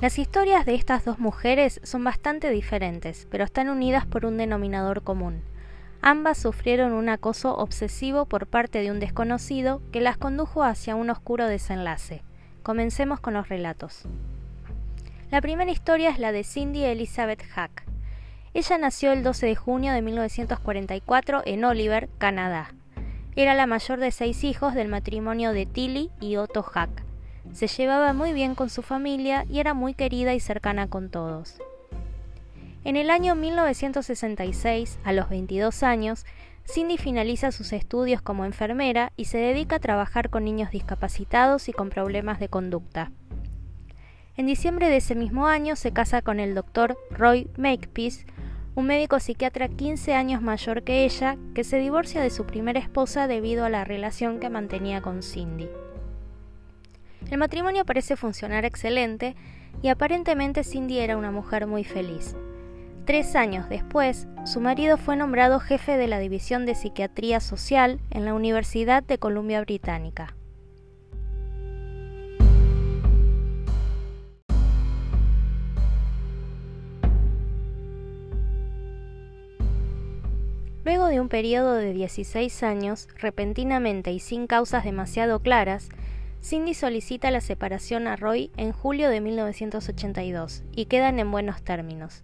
Las historias de estas dos mujeres son bastante diferentes, pero están unidas por un denominador común. Ambas sufrieron un acoso obsesivo por parte de un desconocido que las condujo hacia un oscuro desenlace. Comencemos con los relatos. La primera historia es la de Cindy Elizabeth Hack. Ella nació el 12 de junio de 1944 en Oliver, Canadá. Era la mayor de seis hijos del matrimonio de Tilly y Otto Hack. Se llevaba muy bien con su familia y era muy querida y cercana con todos. En el año 1966, a los 22 años, Cindy finaliza sus estudios como enfermera y se dedica a trabajar con niños discapacitados y con problemas de conducta. En diciembre de ese mismo año se casa con el doctor Roy Makepeace, un médico psiquiatra 15 años mayor que ella, que se divorcia de su primera esposa debido a la relación que mantenía con Cindy. El matrimonio parece funcionar excelente y aparentemente Cindy era una mujer muy feliz. Tres años después, su marido fue nombrado jefe de la División de Psiquiatría Social en la Universidad de Columbia Británica. Luego de un periodo de 16 años, repentinamente y sin causas demasiado claras, Cindy solicita la separación a Roy en julio de 1982 y quedan en buenos términos.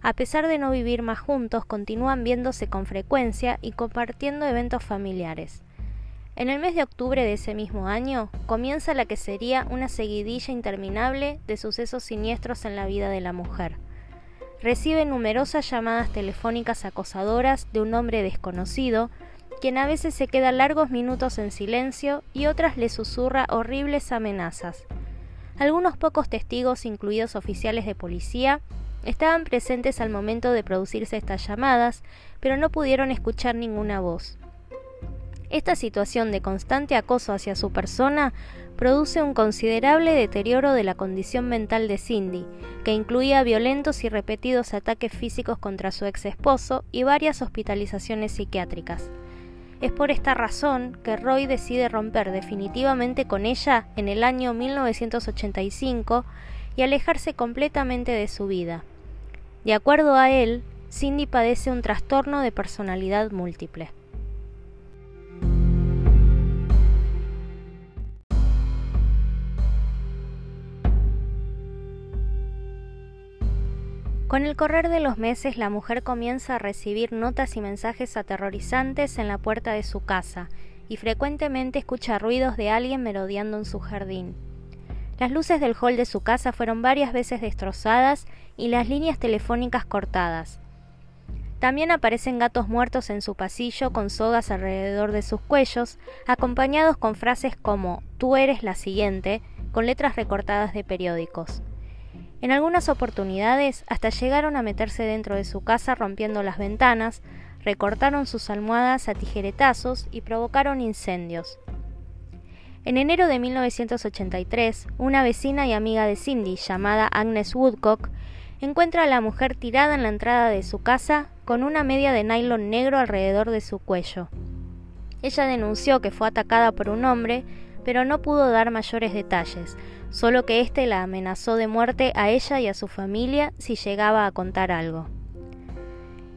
A pesar de no vivir más juntos, continúan viéndose con frecuencia y compartiendo eventos familiares. En el mes de octubre de ese mismo año comienza la que sería una seguidilla interminable de sucesos siniestros en la vida de la mujer. Recibe numerosas llamadas telefónicas acosadoras de un hombre desconocido, quien a veces se queda largos minutos en silencio y otras le susurra horribles amenazas. Algunos pocos testigos, incluidos oficiales de policía, Estaban presentes al momento de producirse estas llamadas, pero no pudieron escuchar ninguna voz. Esta situación de constante acoso hacia su persona produce un considerable deterioro de la condición mental de Cindy, que incluía violentos y repetidos ataques físicos contra su ex esposo y varias hospitalizaciones psiquiátricas. Es por esta razón que Roy decide romper definitivamente con ella en el año 1985 y alejarse completamente de su vida. De acuerdo a él, Cindy padece un trastorno de personalidad múltiple. Con el correr de los meses, la mujer comienza a recibir notas y mensajes aterrorizantes en la puerta de su casa y frecuentemente escucha ruidos de alguien merodeando en su jardín. Las luces del hall de su casa fueron varias veces destrozadas y las líneas telefónicas cortadas. También aparecen gatos muertos en su pasillo con sogas alrededor de sus cuellos, acompañados con frases como Tú eres la siguiente, con letras recortadas de periódicos. En algunas oportunidades hasta llegaron a meterse dentro de su casa rompiendo las ventanas, recortaron sus almohadas a tijeretazos y provocaron incendios. En enero de 1983, una vecina y amiga de Cindy, llamada Agnes Woodcock, encuentra a la mujer tirada en la entrada de su casa con una media de nylon negro alrededor de su cuello. Ella denunció que fue atacada por un hombre, pero no pudo dar mayores detalles, solo que éste la amenazó de muerte a ella y a su familia si llegaba a contar algo.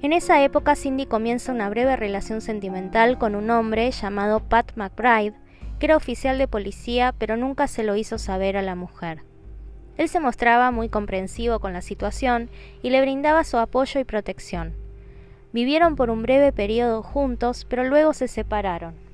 En esa época Cindy comienza una breve relación sentimental con un hombre llamado Pat McBride, que era oficial de policía, pero nunca se lo hizo saber a la mujer. Él se mostraba muy comprensivo con la situación y le brindaba su apoyo y protección. Vivieron por un breve periodo juntos, pero luego se separaron.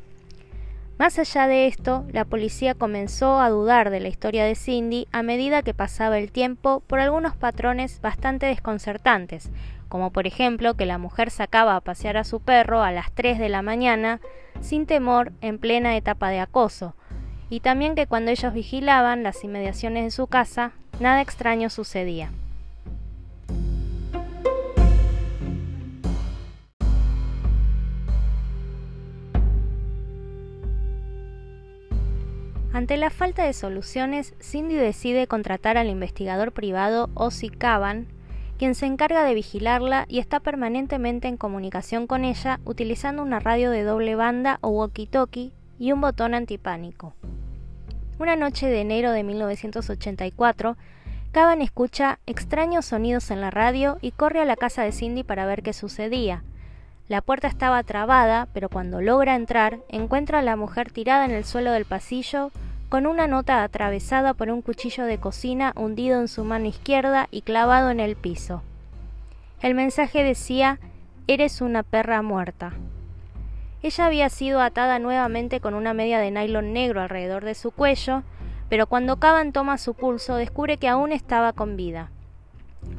Más allá de esto, la policía comenzó a dudar de la historia de Cindy a medida que pasaba el tiempo por algunos patrones bastante desconcertantes, como por ejemplo que la mujer sacaba a pasear a su perro a las 3 de la mañana sin temor en plena etapa de acoso, y también que cuando ellos vigilaban las inmediaciones de su casa, nada extraño sucedía. Ante la falta de soluciones, Cindy decide contratar al investigador privado Ozzy Cavan quien se encarga de vigilarla y está permanentemente en comunicación con ella utilizando una radio de doble banda o walkie-talkie y un botón antipánico. Una noche de enero de 1984, Cavan escucha extraños sonidos en la radio y corre a la casa de Cindy para ver qué sucedía. La puerta estaba trabada, pero cuando logra entrar, encuentra a la mujer tirada en el suelo del pasillo, con una nota atravesada por un cuchillo de cocina hundido en su mano izquierda y clavado en el piso. El mensaje decía Eres una perra muerta. Ella había sido atada nuevamente con una media de nylon negro alrededor de su cuello, pero cuando Caban toma su pulso descubre que aún estaba con vida.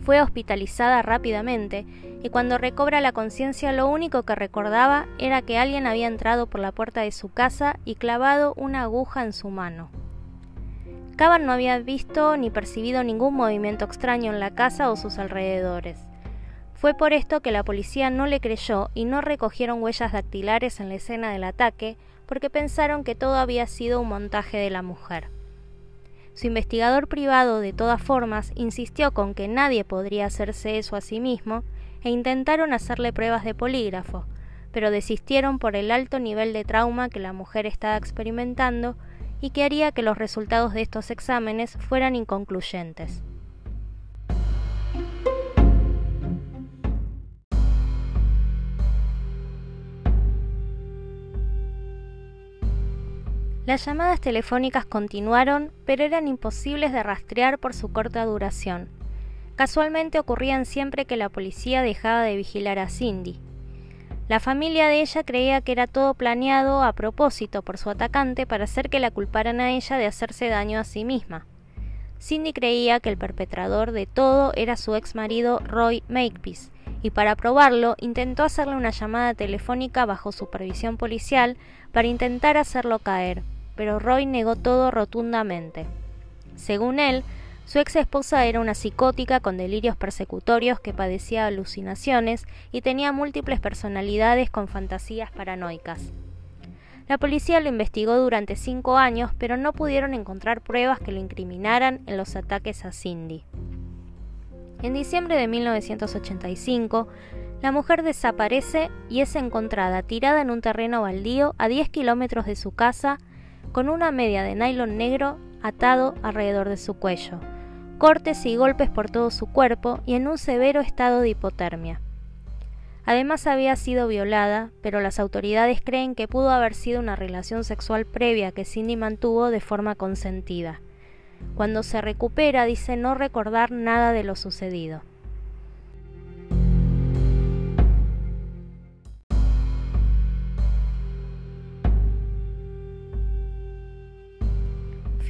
Fue hospitalizada rápidamente y cuando recobra la conciencia lo único que recordaba era que alguien había entrado por la puerta de su casa y clavado una aguja en su mano. Caban no había visto ni percibido ningún movimiento extraño en la casa o sus alrededores. Fue por esto que la policía no le creyó y no recogieron huellas dactilares en la escena del ataque, porque pensaron que todo había sido un montaje de la mujer. Su investigador privado, de todas formas, insistió con que nadie podría hacerse eso a sí mismo, e intentaron hacerle pruebas de polígrafo, pero desistieron por el alto nivel de trauma que la mujer estaba experimentando y que haría que los resultados de estos exámenes fueran inconcluyentes. Las llamadas telefónicas continuaron, pero eran imposibles de rastrear por su corta duración. Casualmente ocurrían siempre que la policía dejaba de vigilar a Cindy. La familia de ella creía que era todo planeado a propósito por su atacante para hacer que la culparan a ella de hacerse daño a sí misma. Cindy creía que el perpetrador de todo era su ex marido Roy Makepeace, y para probarlo intentó hacerle una llamada telefónica bajo supervisión policial para intentar hacerlo caer, pero Roy negó todo rotundamente. Según él, su ex esposa era una psicótica con delirios persecutorios que padecía alucinaciones y tenía múltiples personalidades con fantasías paranoicas. La policía lo investigó durante cinco años, pero no pudieron encontrar pruebas que lo incriminaran en los ataques a Cindy. En diciembre de 1985, la mujer desaparece y es encontrada tirada en un terreno baldío a 10 kilómetros de su casa con una media de nylon negro atado alrededor de su cuello, cortes y golpes por todo su cuerpo y en un severo estado de hipotermia. Además había sido violada, pero las autoridades creen que pudo haber sido una relación sexual previa que Cindy mantuvo de forma consentida. Cuando se recupera dice no recordar nada de lo sucedido.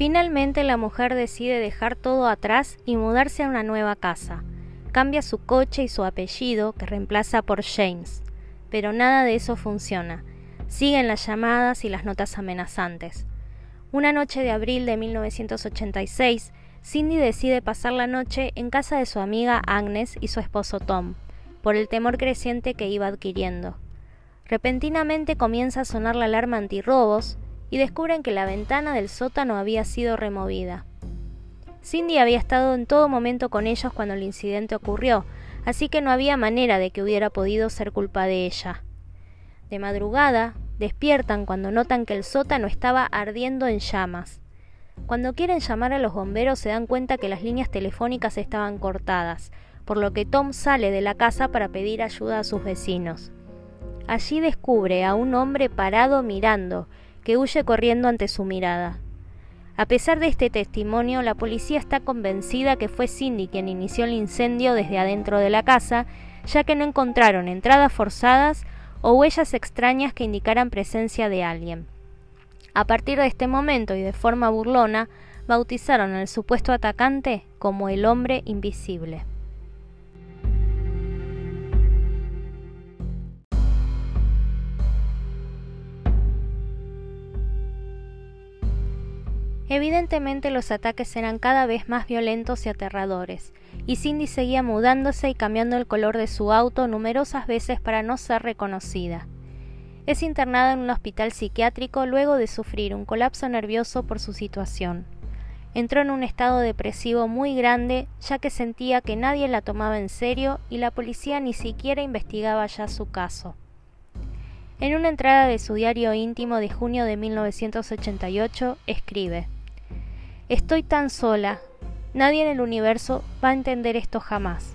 Finalmente la mujer decide dejar todo atrás y mudarse a una nueva casa. Cambia su coche y su apellido, que reemplaza por James. Pero nada de eso funciona. Siguen las llamadas y las notas amenazantes. Una noche de abril de 1986, Cindy decide pasar la noche en casa de su amiga Agnes y su esposo Tom, por el temor creciente que iba adquiriendo. Repentinamente comienza a sonar la alarma antirrobos y descubren que la ventana del sótano había sido removida. Cindy había estado en todo momento con ellos cuando el incidente ocurrió, así que no había manera de que hubiera podido ser culpa de ella. De madrugada, Despiertan cuando notan que el sótano estaba ardiendo en llamas. Cuando quieren llamar a los bomberos se dan cuenta que las líneas telefónicas estaban cortadas, por lo que Tom sale de la casa para pedir ayuda a sus vecinos. Allí descubre a un hombre parado mirando, que huye corriendo ante su mirada. A pesar de este testimonio, la policía está convencida que fue Cindy quien inició el incendio desde adentro de la casa, ya que no encontraron entradas forzadas o huellas extrañas que indicaran presencia de alguien. A partir de este momento y de forma burlona, bautizaron al supuesto atacante como el hombre invisible. Evidentemente los ataques eran cada vez más violentos y aterradores, y Cindy seguía mudándose y cambiando el color de su auto numerosas veces para no ser reconocida. Es internada en un hospital psiquiátrico luego de sufrir un colapso nervioso por su situación. Entró en un estado depresivo muy grande ya que sentía que nadie la tomaba en serio y la policía ni siquiera investigaba ya su caso. En una entrada de su diario íntimo de junio de 1988 escribe Estoy tan sola, Nadie en el universo va a entender esto jamás.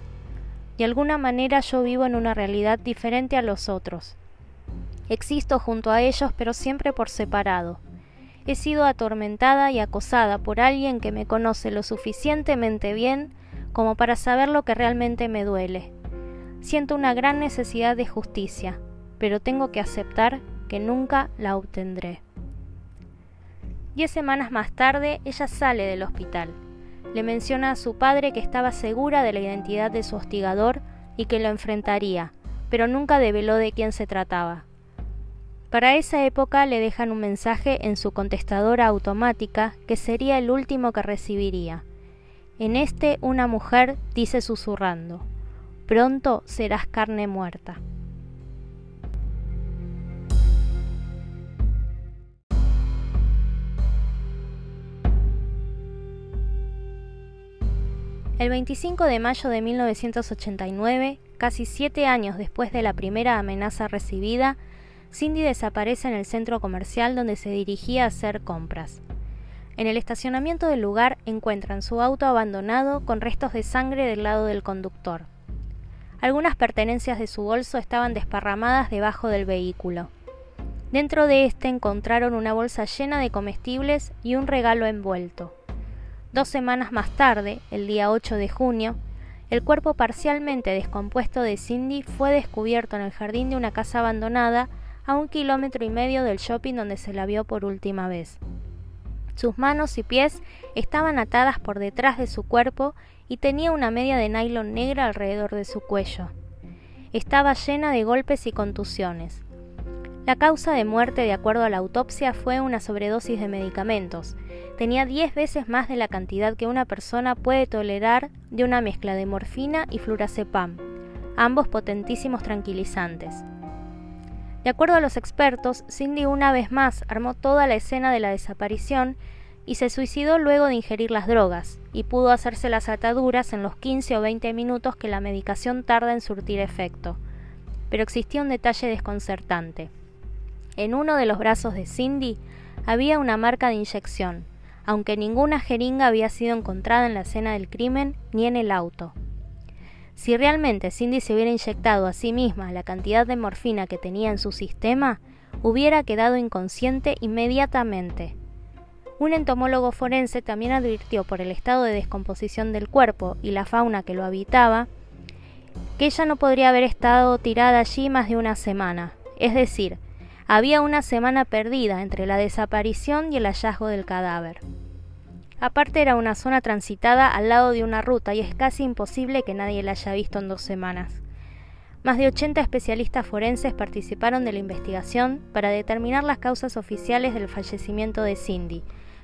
De alguna manera yo vivo en una realidad diferente a los otros. Existo junto a ellos, pero siempre por separado. He sido atormentada y acosada por alguien que me conoce lo suficientemente bien como para saber lo que realmente me duele. Siento una gran necesidad de justicia, pero tengo que aceptar que nunca la obtendré. Diez semanas más tarde, ella sale del hospital. Le menciona a su padre que estaba segura de la identidad de su hostigador y que lo enfrentaría, pero nunca develó de quién se trataba. Para esa época le dejan un mensaje en su contestadora automática que sería el último que recibiría. En este una mujer dice susurrando, pronto serás carne muerta. El 25 de mayo de 1989, casi siete años después de la primera amenaza recibida, Cindy desaparece en el centro comercial donde se dirigía a hacer compras. En el estacionamiento del lugar encuentran su auto abandonado con restos de sangre del lado del conductor. Algunas pertenencias de su bolso estaban desparramadas debajo del vehículo. Dentro de este encontraron una bolsa llena de comestibles y un regalo envuelto. Dos semanas más tarde, el día 8 de junio, el cuerpo parcialmente descompuesto de Cindy fue descubierto en el jardín de una casa abandonada a un kilómetro y medio del shopping donde se la vio por última vez. Sus manos y pies estaban atadas por detrás de su cuerpo y tenía una media de nylon negra alrededor de su cuello. Estaba llena de golpes y contusiones. La causa de muerte, de acuerdo a la autopsia, fue una sobredosis de medicamentos. Tenía 10 veces más de la cantidad que una persona puede tolerar de una mezcla de morfina y flurazepam, ambos potentísimos tranquilizantes. De acuerdo a los expertos, Cindy una vez más armó toda la escena de la desaparición y se suicidó luego de ingerir las drogas, y pudo hacerse las ataduras en los 15 o 20 minutos que la medicación tarda en surtir efecto. Pero existía un detalle desconcertante. En uno de los brazos de Cindy había una marca de inyección, aunque ninguna jeringa había sido encontrada en la escena del crimen ni en el auto. Si realmente Cindy se hubiera inyectado a sí misma la cantidad de morfina que tenía en su sistema, hubiera quedado inconsciente inmediatamente. Un entomólogo forense también advirtió por el estado de descomposición del cuerpo y la fauna que lo habitaba, que ella no podría haber estado tirada allí más de una semana, es decir, había una semana perdida entre la desaparición y el hallazgo del cadáver. Aparte era una zona transitada al lado de una ruta y es casi imposible que nadie la haya visto en dos semanas. Más de 80 especialistas forenses participaron de la investigación para determinar las causas oficiales del fallecimiento de Cindy,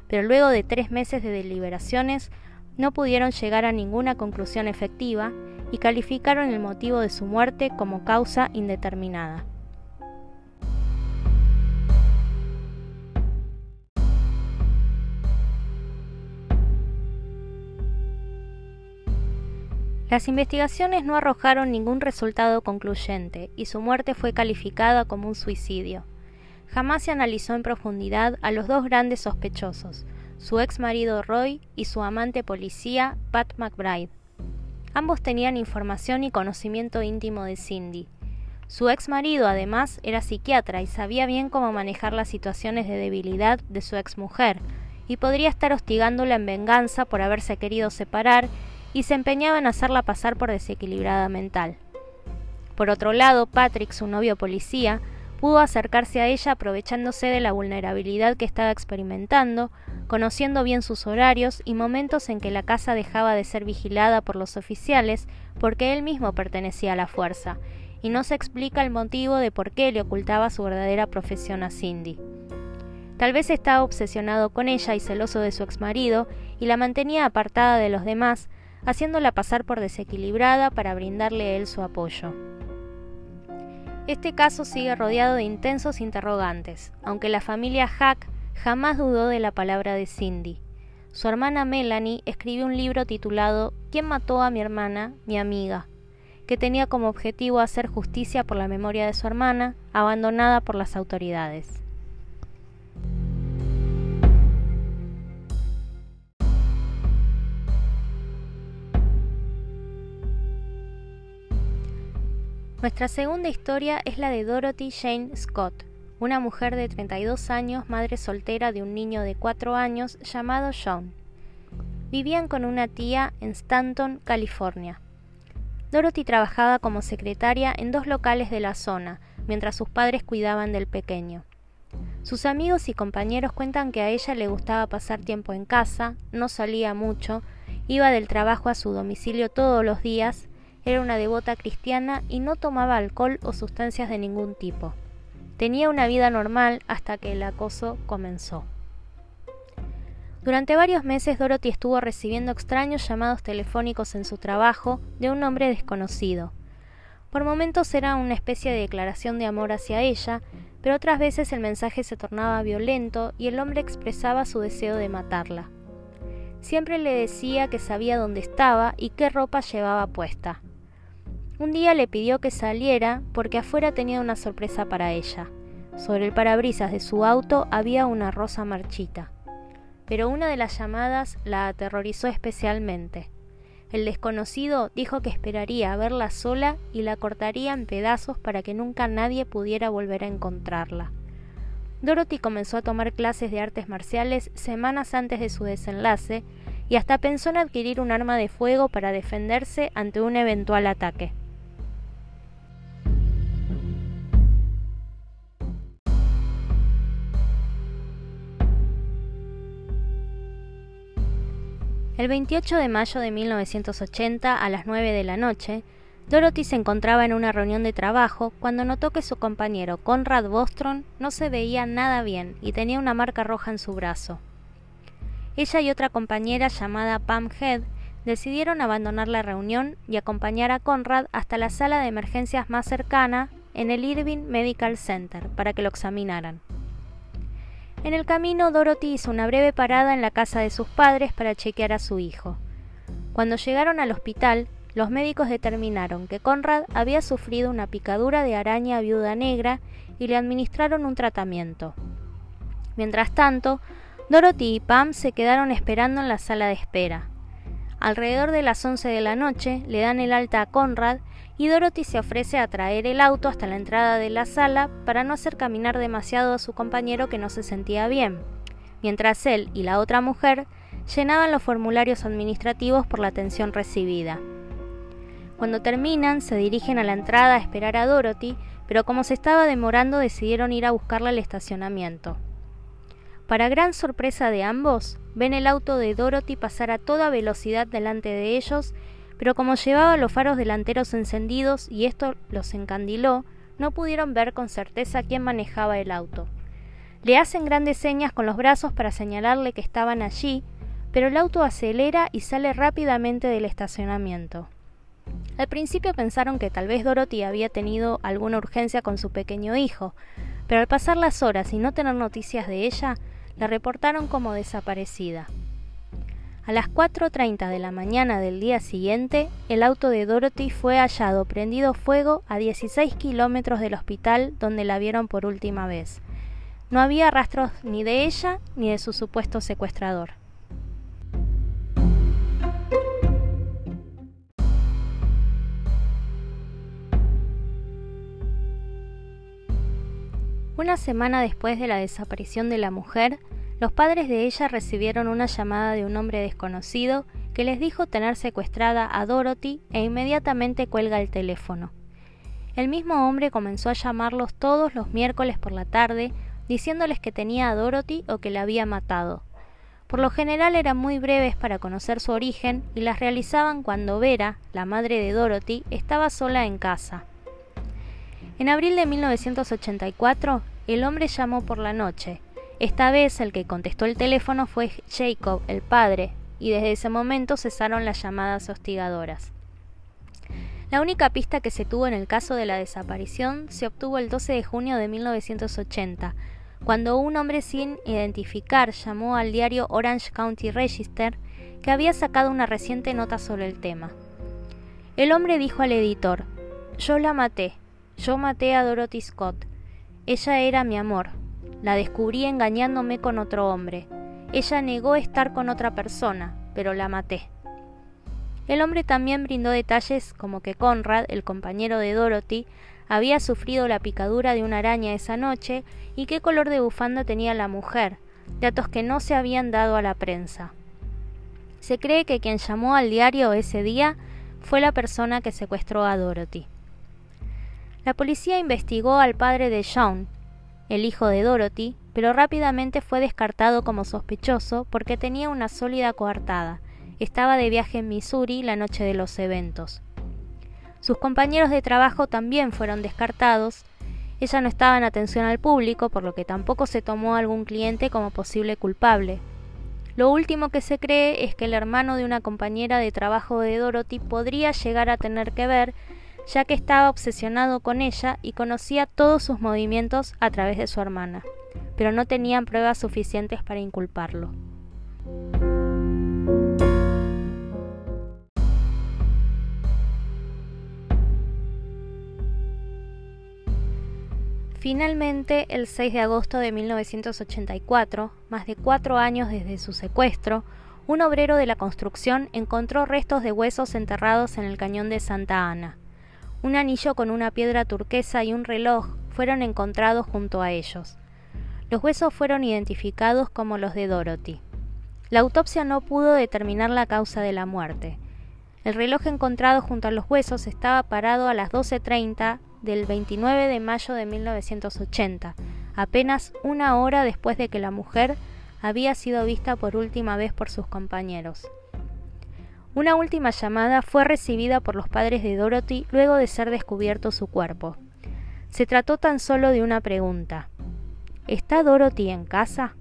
pero luego de tres meses de deliberaciones no pudieron llegar a ninguna conclusión efectiva y calificaron el motivo de su muerte como causa indeterminada. Las investigaciones no arrojaron ningún resultado concluyente y su muerte fue calificada como un suicidio. Jamás se analizó en profundidad a los dos grandes sospechosos, su ex marido Roy y su amante policía Pat McBride. Ambos tenían información y conocimiento íntimo de Cindy. Su ex marido además era psiquiatra y sabía bien cómo manejar las situaciones de debilidad de su ex mujer, y podría estar hostigándola en venganza por haberse querido separar y se empeñaba en hacerla pasar por desequilibrada mental. Por otro lado, Patrick, su novio policía, pudo acercarse a ella aprovechándose de la vulnerabilidad que estaba experimentando, conociendo bien sus horarios y momentos en que la casa dejaba de ser vigilada por los oficiales porque él mismo pertenecía a la fuerza, y no se explica el motivo de por qué le ocultaba su verdadera profesión a Cindy. Tal vez estaba obsesionado con ella y celoso de su exmarido, y la mantenía apartada de los demás, haciéndola pasar por desequilibrada para brindarle él su apoyo. Este caso sigue rodeado de intensos interrogantes, aunque la familia Hack jamás dudó de la palabra de Cindy. Su hermana Melanie escribió un libro titulado ¿Quién mató a mi hermana, mi amiga?, que tenía como objetivo hacer justicia por la memoria de su hermana, abandonada por las autoridades. Nuestra segunda historia es la de Dorothy Jane Scott, una mujer de 32 años, madre soltera de un niño de 4 años llamado John. Vivían con una tía en Stanton, California. Dorothy trabajaba como secretaria en dos locales de la zona, mientras sus padres cuidaban del pequeño. Sus amigos y compañeros cuentan que a ella le gustaba pasar tiempo en casa, no salía mucho, iba del trabajo a su domicilio todos los días, era una devota cristiana y no tomaba alcohol o sustancias de ningún tipo. Tenía una vida normal hasta que el acoso comenzó. Durante varios meses Dorothy estuvo recibiendo extraños llamados telefónicos en su trabajo de un hombre desconocido. Por momentos era una especie de declaración de amor hacia ella, pero otras veces el mensaje se tornaba violento y el hombre expresaba su deseo de matarla. Siempre le decía que sabía dónde estaba y qué ropa llevaba puesta. Un día le pidió que saliera porque afuera tenía una sorpresa para ella. Sobre el parabrisas de su auto había una rosa marchita. Pero una de las llamadas la aterrorizó especialmente. El desconocido dijo que esperaría a verla sola y la cortaría en pedazos para que nunca nadie pudiera volver a encontrarla. Dorothy comenzó a tomar clases de artes marciales semanas antes de su desenlace y hasta pensó en adquirir un arma de fuego para defenderse ante un eventual ataque. El 28 de mayo de 1980, a las 9 de la noche, Dorothy se encontraba en una reunión de trabajo cuando notó que su compañero Conrad Bostrom no se veía nada bien y tenía una marca roja en su brazo. Ella y otra compañera llamada Pam Head decidieron abandonar la reunión y acompañar a Conrad hasta la sala de emergencias más cercana en el Irving Medical Center para que lo examinaran. En el camino, Dorothy hizo una breve parada en la casa de sus padres para chequear a su hijo. Cuando llegaron al hospital, los médicos determinaron que Conrad había sufrido una picadura de araña viuda negra y le administraron un tratamiento. Mientras tanto, Dorothy y Pam se quedaron esperando en la sala de espera. Alrededor de las once de la noche le dan el alta a Conrad y Dorothy se ofrece a traer el auto hasta la entrada de la sala para no hacer caminar demasiado a su compañero que no se sentía bien, mientras él y la otra mujer llenaban los formularios administrativos por la atención recibida. Cuando terminan, se dirigen a la entrada a esperar a Dorothy, pero como se estaba demorando decidieron ir a buscarla al estacionamiento. Para gran sorpresa de ambos, ven el auto de Dorothy pasar a toda velocidad delante de ellos pero como llevaba los faros delanteros encendidos y esto los encandiló, no pudieron ver con certeza quién manejaba el auto. Le hacen grandes señas con los brazos para señalarle que estaban allí, pero el auto acelera y sale rápidamente del estacionamiento. Al principio pensaron que tal vez Dorothy había tenido alguna urgencia con su pequeño hijo, pero al pasar las horas y no tener noticias de ella, la reportaron como desaparecida. A las 4.30 de la mañana del día siguiente, el auto de Dorothy fue hallado prendido fuego a 16 kilómetros del hospital donde la vieron por última vez. No había rastros ni de ella ni de su supuesto secuestrador. Una semana después de la desaparición de la mujer, los padres de ella recibieron una llamada de un hombre desconocido que les dijo tener secuestrada a Dorothy e inmediatamente cuelga el teléfono. El mismo hombre comenzó a llamarlos todos los miércoles por la tarde, diciéndoles que tenía a Dorothy o que la había matado. Por lo general eran muy breves para conocer su origen y las realizaban cuando Vera, la madre de Dorothy, estaba sola en casa. En abril de 1984, el hombre llamó por la noche, esta vez el que contestó el teléfono fue Jacob, el padre, y desde ese momento cesaron las llamadas hostigadoras. La única pista que se tuvo en el caso de la desaparición se obtuvo el 12 de junio de 1980, cuando un hombre sin identificar llamó al diario Orange County Register que había sacado una reciente nota sobre el tema. El hombre dijo al editor, Yo la maté, yo maté a Dorothy Scott, ella era mi amor, la descubrí engañándome con otro hombre. Ella negó estar con otra persona, pero la maté. El hombre también brindó detalles como que Conrad, el compañero de Dorothy, había sufrido la picadura de una araña esa noche y qué color de bufanda tenía la mujer, datos que no se habían dado a la prensa. Se cree que quien llamó al diario ese día fue la persona que secuestró a Dorothy. La policía investigó al padre de Sean, el hijo de Dorothy, pero rápidamente fue descartado como sospechoso porque tenía una sólida coartada. Estaba de viaje en Missouri la noche de los eventos. Sus compañeros de trabajo también fueron descartados. Ella no estaba en atención al público, por lo que tampoco se tomó a algún cliente como posible culpable. Lo último que se cree es que el hermano de una compañera de trabajo de Dorothy podría llegar a tener que ver, ya que estaba obsesionado con ella y conocía todos sus movimientos a través de su hermana, pero no tenían pruebas suficientes para inculparlo. Finalmente, el 6 de agosto de 1984, más de cuatro años desde su secuestro, un obrero de la construcción encontró restos de huesos enterrados en el cañón de Santa Ana. Un anillo con una piedra turquesa y un reloj fueron encontrados junto a ellos. Los huesos fueron identificados como los de Dorothy. La autopsia no pudo determinar la causa de la muerte. El reloj encontrado junto a los huesos estaba parado a las 12.30 del 29 de mayo de 1980, apenas una hora después de que la mujer había sido vista por última vez por sus compañeros. Una última llamada fue recibida por los padres de Dorothy luego de ser descubierto su cuerpo. Se trató tan solo de una pregunta. ¿Está Dorothy en casa?